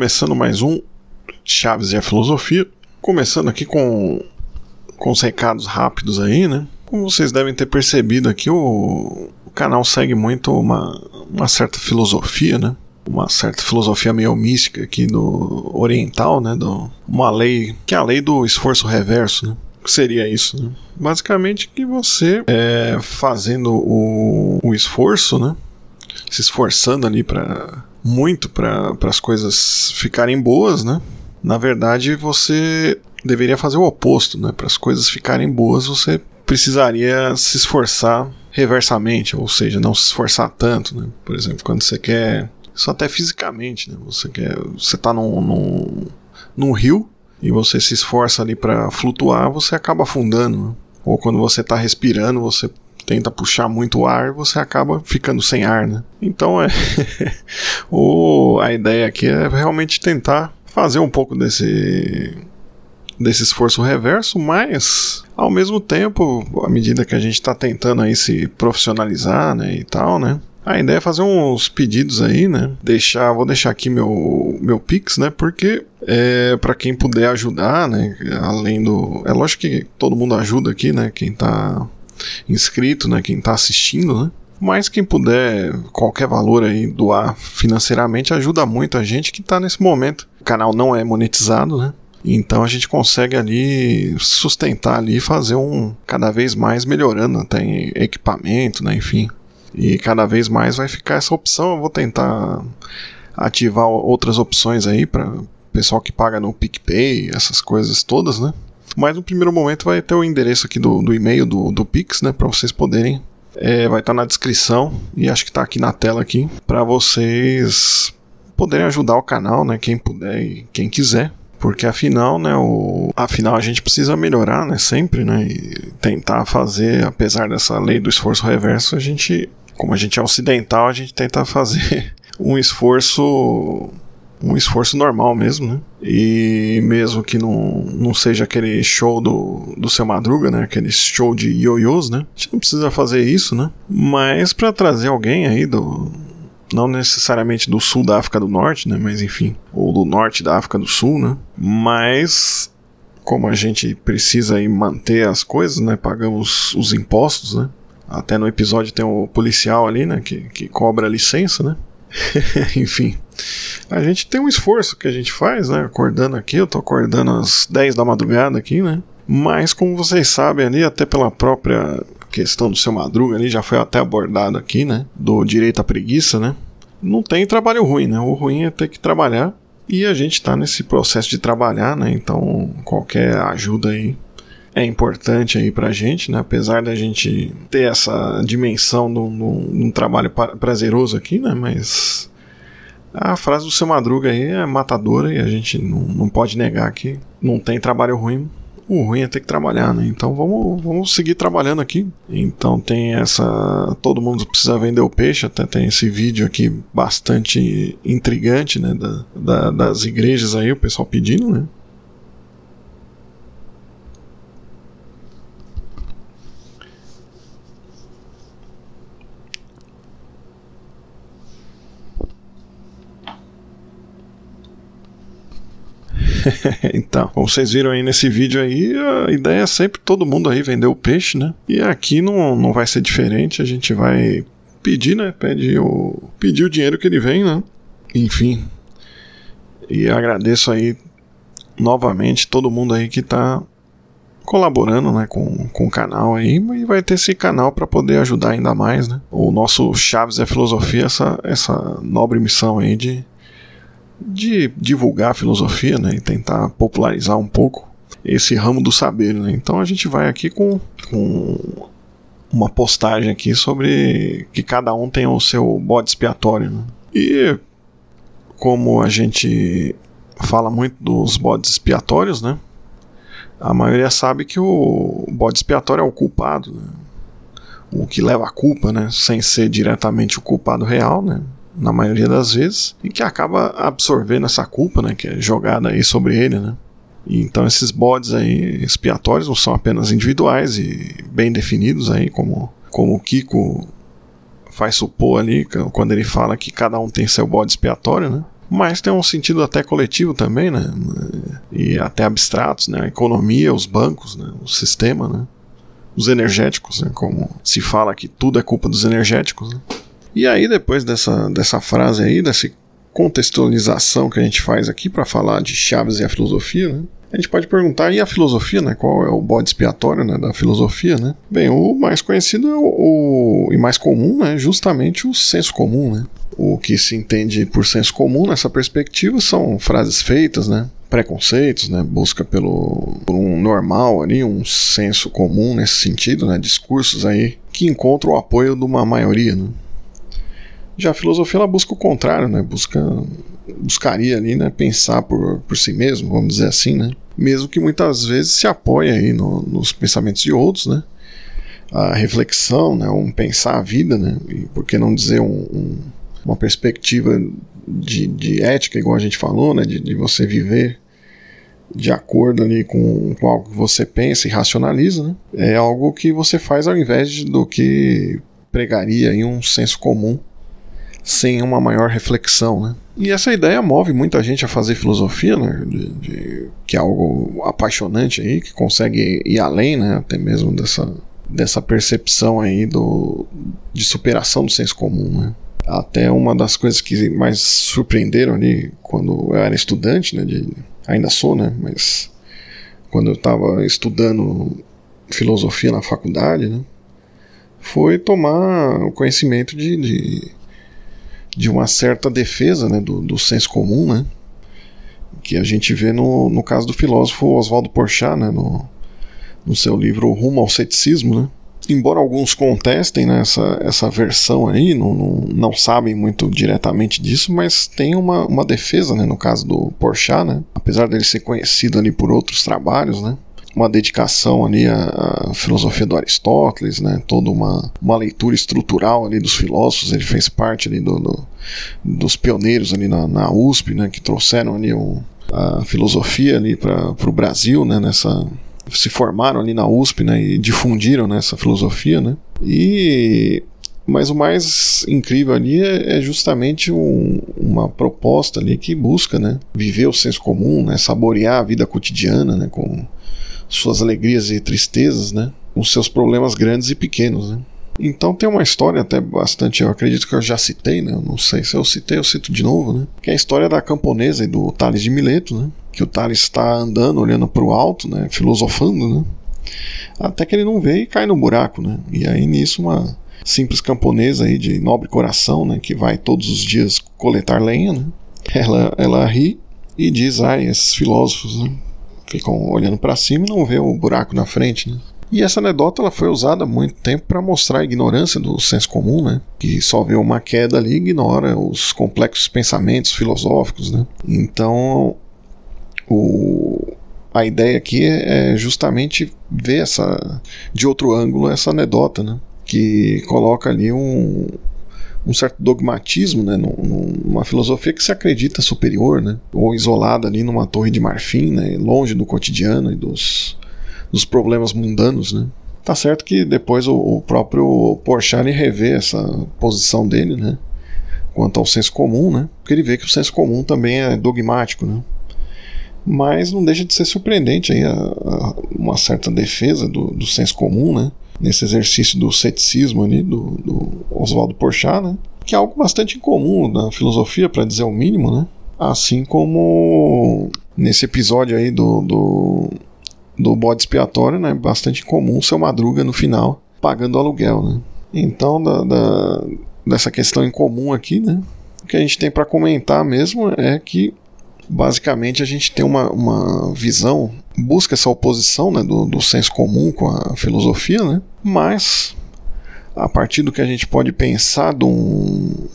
começando mais um Chaves e a Filosofia. Começando aqui com, com os recados rápidos aí, né? Como vocês devem ter percebido aqui, o, o canal segue muito uma, uma certa filosofia, né? Uma certa filosofia meio mística aqui do oriental, né? Do, uma lei, que é a lei do esforço reverso, né? que seria isso? Né? Basicamente que você é, fazendo o, o esforço, né? Se esforçando ali para muito para as coisas ficarem boas, né? Na verdade, você deveria fazer o oposto, né? Para as coisas ficarem boas, você precisaria se esforçar reversamente, ou seja, não se esforçar tanto, né? Por exemplo, quando você quer, isso até fisicamente, né? Você quer, você tá num, num, num rio e você se esforça ali para flutuar, você acaba afundando. Né? Ou quando você está respirando, você tenta puxar muito ar, você acaba ficando sem ar, né? Então é o, a ideia aqui é realmente tentar fazer um pouco desse desse esforço reverso, mas ao mesmo tempo, à medida que a gente está tentando aí se profissionalizar, né, e tal, né, a ideia é fazer uns pedidos aí, né? Deixar, vou deixar aqui meu meu Pix, né? Porque é para quem puder ajudar, né? Além do, é lógico que todo mundo ajuda aqui, né? Quem tá inscrito, né? Quem tá assistindo, né? Mas quem puder, qualquer valor aí doar financeiramente ajuda muito a gente que está nesse momento. O canal não é monetizado, né? Então a gente consegue ali sustentar ali e fazer um cada vez mais melhorando, tem equipamento, né? Enfim, e cada vez mais vai ficar essa opção. Eu vou tentar ativar outras opções aí para pessoal que paga no PicPay, essas coisas todas, né? Mas no primeiro momento vai ter o endereço aqui do, do e-mail do, do Pix, né? Para vocês poderem. É, vai estar tá na descrição e acho que está aqui na tela aqui para vocês poderem ajudar o canal, né? Quem puder e quem quiser porque afinal, né, o, afinal a gente precisa melhorar, né, sempre, né, e tentar fazer, apesar dessa lei do esforço reverso, a gente como a gente é ocidental, a gente tenta fazer um esforço um esforço normal mesmo, né? E mesmo que não, não seja aquele show do, do seu Madruga, né? Aquele show de ioiôs, né? A gente não precisa fazer isso, né? Mas para trazer alguém aí do. Não necessariamente do sul da África do Norte, né? Mas enfim. Ou do norte da África do Sul, né? Mas. Como a gente precisa aí manter as coisas, né? Pagamos os impostos, né? Até no episódio tem o policial ali, né? Que, que cobra a licença, né? Enfim. A gente tem um esforço que a gente faz, né? Acordando aqui, eu tô acordando às 10 da madrugada aqui, né? Mas como vocês sabem ali, até pela própria questão do seu madruga ali, já foi até abordado aqui, né? Do direito à preguiça, né? Não tem trabalho ruim, né? O ruim é ter que trabalhar. E a gente tá nesse processo de trabalhar, né? Então qualquer ajuda aí é importante aí pra gente, né? Apesar da gente ter essa dimensão de um trabalho prazeroso aqui, né? Mas a frase do seu Madruga aí é matadora e a gente não, não pode negar que não tem trabalho ruim. O ruim é ter que trabalhar, né? Então vamos, vamos seguir trabalhando aqui. Então tem essa. Todo mundo precisa vender o peixe. Até tem esse vídeo aqui bastante intrigante, né? Da, da, das igrejas aí, o pessoal pedindo, né? então, como vocês viram aí nesse vídeo aí, a ideia é sempre todo mundo aí vender o peixe, né? E aqui não, não vai ser diferente, a gente vai pedir, né? Pede o, pedir o dinheiro que ele vem, né? Enfim. E agradeço aí novamente todo mundo aí que tá colaborando né, com, com o canal aí e vai ter esse canal para poder ajudar ainda mais né? o nosso Chaves é Filosofia essa, essa nobre missão aí de de divulgar a filosofia né, e tentar popularizar um pouco esse ramo do saber. Né? Então a gente vai aqui com, com uma postagem aqui sobre que cada um tem o seu bode expiatório. Né? E como a gente fala muito dos bodes expiatórios, né? A maioria sabe que o bode expiatório é o culpado, né? o que leva a culpa, né? Sem ser diretamente o culpado real, né? Na maioria das vezes, e que acaba absorvendo essa culpa, né, que é jogada aí sobre ele, né? E então esses bodes aí expiatórios não são apenas individuais e bem definidos aí, como, como o Kiko faz supor ali, quando ele fala que cada um tem seu bode expiatório, né? mas tem um sentido até coletivo também, né? E até abstratos, né? A economia, os bancos, né? o sistema, né? Os energéticos, né? Como se fala que tudo é culpa dos energéticos, né? E aí, depois dessa, dessa frase aí, dessa contextualização que a gente faz aqui para falar de Chaves e a filosofia, né? A gente pode perguntar, e a filosofia, né? Qual é o bode expiatório né, da filosofia, né? Bem, o mais conhecido é o, o, e mais comum, né? Justamente o senso comum, né? O que se entende por senso comum nessa perspectiva são frases feitas, né? preconceitos, né, busca pelo por um normal ali, um senso comum nesse sentido, né, discursos aí que encontram o apoio de uma maioria, né. Já a filosofia ela busca o contrário, né, busca buscaria ali, né, pensar por, por si mesmo, vamos dizer assim, né, mesmo que muitas vezes se apoie aí no, nos pensamentos de outros, né, a reflexão, né, um pensar a vida, né, e por que não dizer um, um uma perspectiva de, de, ética, igual a gente falou, né, de, de, você viver de acordo ali com, com algo que você pensa e racionaliza, né, é algo que você faz ao invés de, do que pregaria em um senso comum sem uma maior reflexão, né. E essa ideia move muita gente a fazer filosofia, né, de, de, que é algo apaixonante aí, que consegue ir além, né, até mesmo dessa, dessa percepção aí do, de superação do senso comum, né. Até uma das coisas que mais surpreenderam ali quando eu era estudante, né, de, ainda sou, né, mas quando eu estava estudando filosofia na faculdade, né, foi tomar o conhecimento de, de, de uma certa defesa né, do, do senso comum, né, que a gente vê no, no caso do filósofo Oswaldo Porchat, né, no, no seu livro Rumo ao Ceticismo, né, embora alguns contestem né, essa, essa versão aí, não, não, não, sabem muito diretamente disso, mas tem uma, uma defesa, né, no caso do Porchat, né, apesar dele ser conhecido ali por outros trabalhos, né, uma dedicação ali à, filosofia do Aristóteles, né, toda uma, uma leitura estrutural ali dos filósofos, ele fez parte ali do, do dos pioneiros ali na, na, USP, né, que trouxeram ali o, a filosofia ali para o Brasil, né, nessa se formaram ali na USP, né, e difundiram né, essa filosofia, né, e mas o mais incrível ali é, é justamente um, uma proposta ali que busca, né, viver o senso comum, né, saborear a vida cotidiana, né, com suas alegrias e tristezas, né, com seus problemas grandes e pequenos, né. Então tem uma história até bastante, eu acredito que eu já citei, né? Não sei se eu citei, eu cito de novo, né? Que é a história da camponesa e do Tales de Mileto, né? Que o Tales está andando, olhando para o alto, né? Filosofando, né? Até que ele não vê e cai no buraco, né? E aí nisso uma simples camponesa aí de nobre coração, né? Que vai todos os dias coletar lenha, né? Ela, ela ri e diz, ai, esses filósofos, né? Ficam olhando para cima e não vê o buraco na frente, né? E essa anedota ela foi usada há muito tempo para mostrar a ignorância do senso comum, né? Que só vê uma queda ali e ignora os complexos pensamentos filosóficos, né? Então, o, a ideia aqui é justamente ver essa de outro ângulo essa anedota, né? Que coloca ali um, um certo dogmatismo, né, numa filosofia que se acredita superior, né, ou isolada ali numa torre de marfim, né, longe do cotidiano e dos, dos problemas mundanos, né? Tá certo que depois o, o próprio Porchat revê essa posição dele, né? Quanto ao senso comum, né? Porque ele vê que o senso comum também é dogmático, né? Mas não deixa de ser surpreendente aí a, a, uma certa defesa do, do senso comum, né? Nesse exercício do ceticismo ali do, do Oswaldo Porchat, né? Que é algo bastante incomum na filosofia, para dizer o mínimo, né? Assim como nesse episódio aí do, do do bode expiatório, né? Bastante comum seu madruga no final pagando aluguel, né? Então, da, da, dessa questão em comum aqui, né? O que a gente tem para comentar mesmo é que basicamente a gente tem uma, uma visão, busca essa oposição né, do, do senso comum com a filosofia, né? Mas a partir do que a gente pode pensar de um,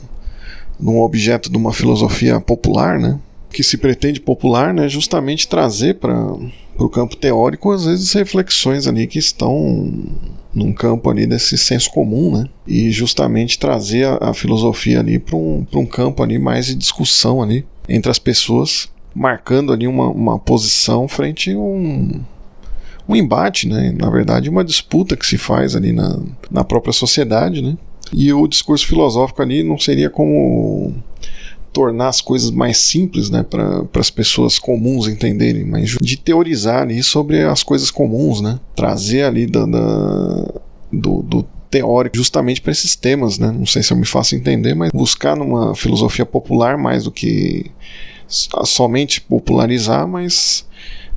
de um objeto de uma filosofia popular, né? Que se pretende popular, né? Justamente trazer para o campo teórico, às vezes reflexões ali que estão num campo ali desse senso comum, né? E justamente trazer a, a filosofia ali para um, um campo ali mais de discussão ali entre as pessoas, marcando ali uma, uma posição frente a um, um embate, né? Na verdade, uma disputa que se faz ali na, na própria sociedade, né? E o discurso filosófico ali não seria como tornar as coisas mais simples, né, para as pessoas comuns entenderem, mas de teorizar ali sobre as coisas comuns, né, trazer ali da, da do, do teórico justamente para esses temas, né? Não sei se eu me faço entender, mas buscar numa filosofia popular mais do que somente popularizar, mas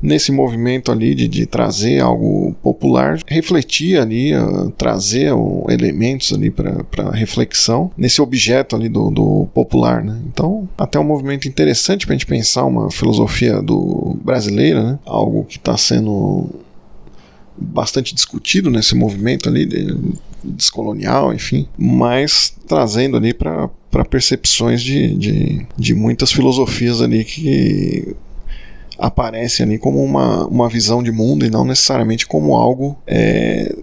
nesse movimento ali de, de trazer algo popular, refletir ali, uh, trazer uh, elementos ali para reflexão nesse objeto ali do, do popular, né? Então, até um movimento interessante para a gente pensar uma filosofia do brasileira, né? Algo que está sendo bastante discutido nesse movimento ali de, descolonial, enfim, mas trazendo ali para percepções de, de, de muitas filosofias ali que aparecem ali como uma, uma visão de mundo e não necessariamente como algo é,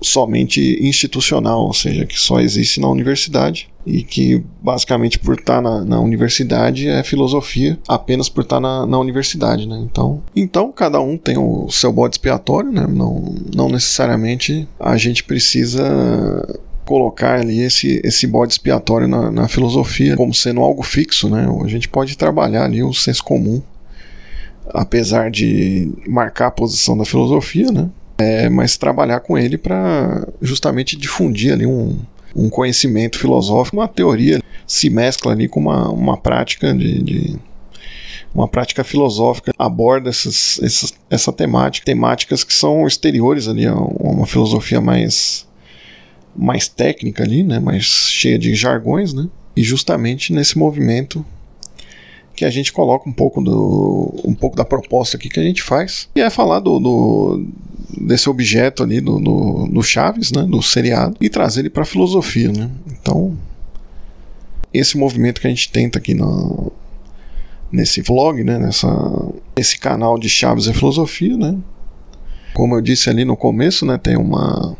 somente institucional, ou seja, que só existe na universidade e que basicamente por estar na, na universidade é filosofia apenas por estar na, na, universidade, né? Então, então cada um tem o seu bode expiatório, né? Não, não necessariamente a gente precisa colocar ali esse, esse bode expiatório na, na filosofia como sendo algo fixo, né? A gente pode trabalhar ali o senso comum apesar de marcar a posição da filosofia, né? É, mas trabalhar com ele para justamente difundir ali um, um conhecimento filosófico, uma teoria se mescla ali com uma, uma prática de, de uma prática filosófica aborda essas, essas, essa temática, temáticas que são exteriores ali a uma filosofia mais mais técnica ali, né, mais cheia de jargões, né, e justamente nesse movimento que a gente coloca um pouco do um pouco da proposta aqui que a gente faz e é falar do, do desse objeto ali do, do, Chaves, né, do seriado e trazer ele para a filosofia, né? Então esse movimento que a gente tenta aqui no, nesse vlog, né, nessa esse canal de Chaves e filosofia, né? Como eu disse ali no começo, né, tem uma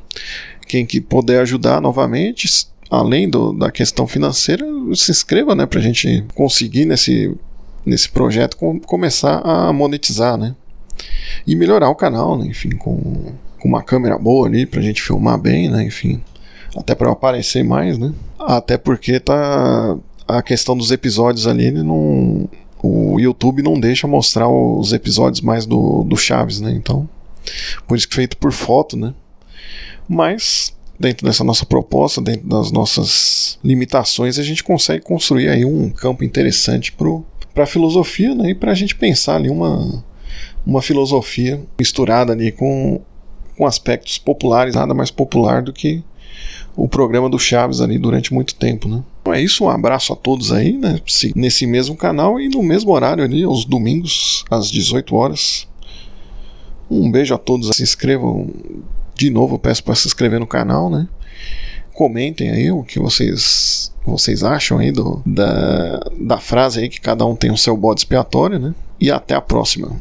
quem que puder ajudar novamente além do, da questão financeira, se inscreva, né, para a gente conseguir nesse, nesse projeto com, começar a monetizar, né, e melhorar o canal, né, enfim, com, com uma câmera boa ali para a gente filmar bem, né, enfim, até para aparecer mais, né, até porque tá a questão dos episódios ali, ele não, o YouTube não deixa mostrar os episódios mais do, do Chaves, né, então, por isso que feito por foto, né, mas dentro dessa nossa proposta, dentro das nossas limitações, a gente consegue construir aí um campo interessante para a filosofia né, e para a gente pensar ali uma, uma filosofia misturada ali com, com aspectos populares, nada mais popular do que o programa do Chaves ali durante muito tempo, né? Então é isso, um abraço a todos aí, né? Nesse mesmo canal e no mesmo horário ali, aos domingos, às 18 horas. Um beijo a todos, se inscrevam de novo, eu peço para se inscrever no canal, né? Comentem aí o que vocês vocês acham aí do, da, da frase aí que cada um tem o seu bode expiatório, né? E até a próxima.